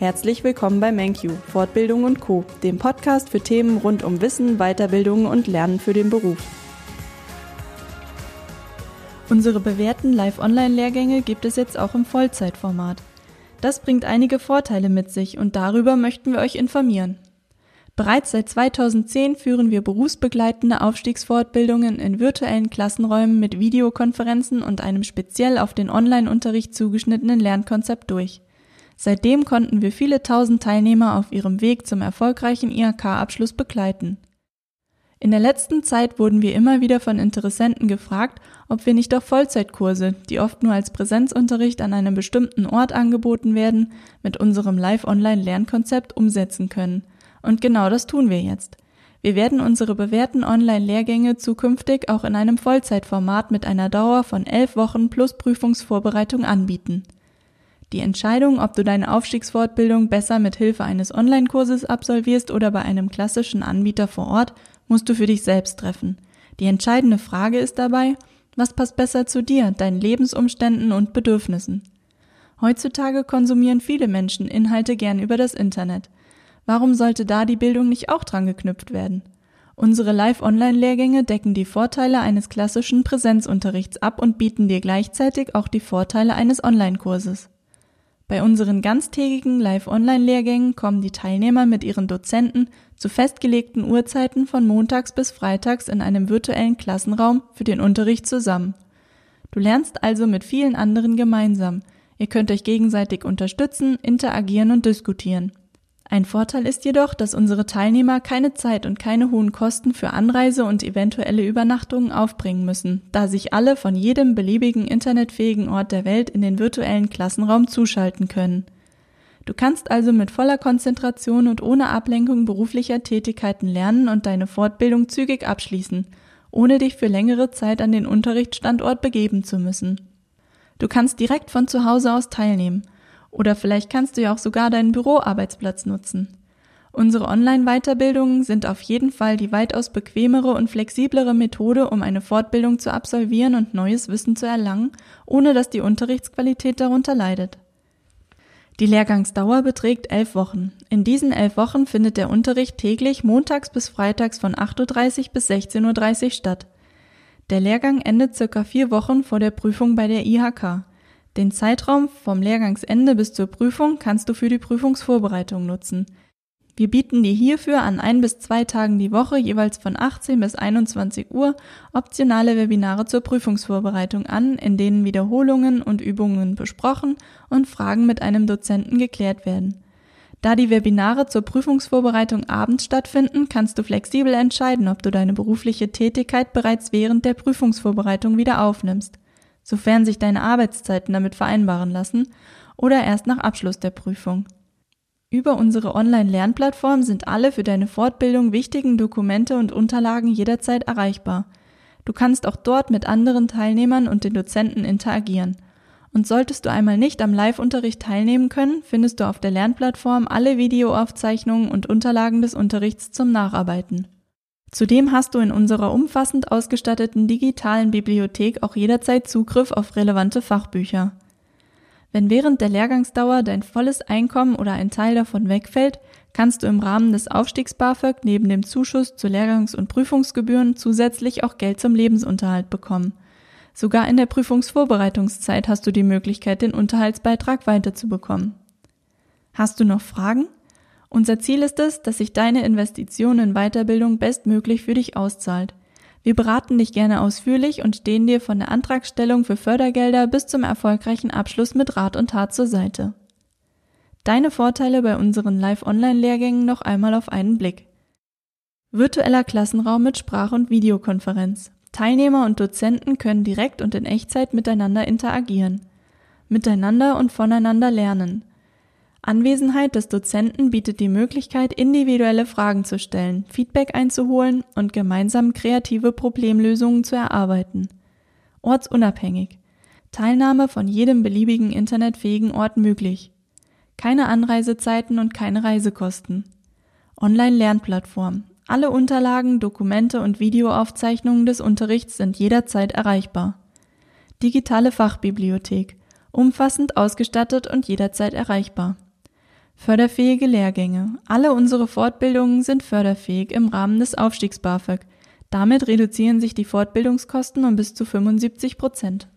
Herzlich willkommen bei MenQ, Fortbildung und Co., dem Podcast für Themen rund um Wissen, Weiterbildung und Lernen für den Beruf. Unsere bewährten Live-Online-Lehrgänge gibt es jetzt auch im Vollzeitformat. Das bringt einige Vorteile mit sich und darüber möchten wir euch informieren. Bereits seit 2010 führen wir berufsbegleitende Aufstiegsfortbildungen in virtuellen Klassenräumen mit Videokonferenzen und einem speziell auf den Online-Unterricht zugeschnittenen Lernkonzept durch. Seitdem konnten wir viele tausend Teilnehmer auf ihrem Weg zum erfolgreichen IHK-Abschluss begleiten. In der letzten Zeit wurden wir immer wieder von Interessenten gefragt, ob wir nicht auch Vollzeitkurse, die oft nur als Präsenzunterricht an einem bestimmten Ort angeboten werden, mit unserem Live-Online-Lernkonzept umsetzen können. Und genau das tun wir jetzt. Wir werden unsere bewährten Online-Lehrgänge zukünftig auch in einem Vollzeitformat mit einer Dauer von elf Wochen plus Prüfungsvorbereitung anbieten. Die Entscheidung, ob du deine Aufstiegsfortbildung besser mit Hilfe eines Online-Kurses absolvierst oder bei einem klassischen Anbieter vor Ort, musst du für dich selbst treffen. Die entscheidende Frage ist dabei, was passt besser zu dir, deinen Lebensumständen und Bedürfnissen? Heutzutage konsumieren viele Menschen Inhalte gern über das Internet. Warum sollte da die Bildung nicht auch dran geknüpft werden? Unsere Live-Online-Lehrgänge decken die Vorteile eines klassischen Präsenzunterrichts ab und bieten dir gleichzeitig auch die Vorteile eines Online-Kurses. Bei unseren ganztägigen Live-Online-Lehrgängen kommen die Teilnehmer mit ihren Dozenten zu festgelegten Uhrzeiten von montags bis freitags in einem virtuellen Klassenraum für den Unterricht zusammen. Du lernst also mit vielen anderen gemeinsam. Ihr könnt euch gegenseitig unterstützen, interagieren und diskutieren. Ein Vorteil ist jedoch, dass unsere Teilnehmer keine Zeit und keine hohen Kosten für Anreise und eventuelle Übernachtungen aufbringen müssen, da sich alle von jedem beliebigen internetfähigen Ort der Welt in den virtuellen Klassenraum zuschalten können. Du kannst also mit voller Konzentration und ohne Ablenkung beruflicher Tätigkeiten lernen und deine Fortbildung zügig abschließen, ohne dich für längere Zeit an den Unterrichtsstandort begeben zu müssen. Du kannst direkt von zu Hause aus teilnehmen oder vielleicht kannst du ja auch sogar deinen Büroarbeitsplatz nutzen. Unsere Online-Weiterbildungen sind auf jeden Fall die weitaus bequemere und flexiblere Methode, um eine Fortbildung zu absolvieren und neues Wissen zu erlangen, ohne dass die Unterrichtsqualität darunter leidet. Die Lehrgangsdauer beträgt elf Wochen. In diesen elf Wochen findet der Unterricht täglich montags bis freitags von 8.30 Uhr bis 16.30 Uhr statt. Der Lehrgang endet circa vier Wochen vor der Prüfung bei der IHK. Den Zeitraum vom Lehrgangsende bis zur Prüfung kannst du für die Prüfungsvorbereitung nutzen. Wir bieten dir hierfür an ein bis zwei Tagen die Woche jeweils von 18 bis 21 Uhr optionale Webinare zur Prüfungsvorbereitung an, in denen Wiederholungen und Übungen besprochen und Fragen mit einem Dozenten geklärt werden. Da die Webinare zur Prüfungsvorbereitung abends stattfinden, kannst du flexibel entscheiden, ob du deine berufliche Tätigkeit bereits während der Prüfungsvorbereitung wieder aufnimmst sofern sich deine Arbeitszeiten damit vereinbaren lassen, oder erst nach Abschluss der Prüfung. Über unsere Online-Lernplattform sind alle für deine Fortbildung wichtigen Dokumente und Unterlagen jederzeit erreichbar. Du kannst auch dort mit anderen Teilnehmern und den Dozenten interagieren. Und solltest du einmal nicht am Live-Unterricht teilnehmen können, findest du auf der Lernplattform alle Videoaufzeichnungen und Unterlagen des Unterrichts zum Nacharbeiten. Zudem hast du in unserer umfassend ausgestatteten digitalen Bibliothek auch jederzeit Zugriff auf relevante Fachbücher. Wenn während der Lehrgangsdauer dein volles Einkommen oder ein Teil davon wegfällt, kannst du im Rahmen des Aufstiegs BAföG neben dem Zuschuss zu Lehrgangs- und Prüfungsgebühren zusätzlich auch Geld zum Lebensunterhalt bekommen. Sogar in der Prüfungsvorbereitungszeit hast du die Möglichkeit, den Unterhaltsbeitrag weiterzubekommen. Hast du noch Fragen? Unser Ziel ist es, dass sich deine Investition in Weiterbildung bestmöglich für dich auszahlt. Wir beraten dich gerne ausführlich und stehen dir von der Antragstellung für Fördergelder bis zum erfolgreichen Abschluss mit Rat und Tat zur Seite. Deine Vorteile bei unseren Live-Online-Lehrgängen noch einmal auf einen Blick. Virtueller Klassenraum mit Sprach- und Videokonferenz. Teilnehmer und Dozenten können direkt und in Echtzeit miteinander interagieren. Miteinander und voneinander lernen. Anwesenheit des Dozenten bietet die Möglichkeit, individuelle Fragen zu stellen, Feedback einzuholen und gemeinsam kreative Problemlösungen zu erarbeiten. Ortsunabhängig. Teilnahme von jedem beliebigen internetfähigen Ort möglich. Keine Anreisezeiten und keine Reisekosten. Online-Lernplattform. Alle Unterlagen, Dokumente und Videoaufzeichnungen des Unterrichts sind jederzeit erreichbar. Digitale Fachbibliothek. Umfassend ausgestattet und jederzeit erreichbar. Förderfähige Lehrgänge. Alle unsere Fortbildungen sind förderfähig im Rahmen des Aufstiegs BAföG. Damit reduzieren sich die Fortbildungskosten um bis zu 75 Prozent.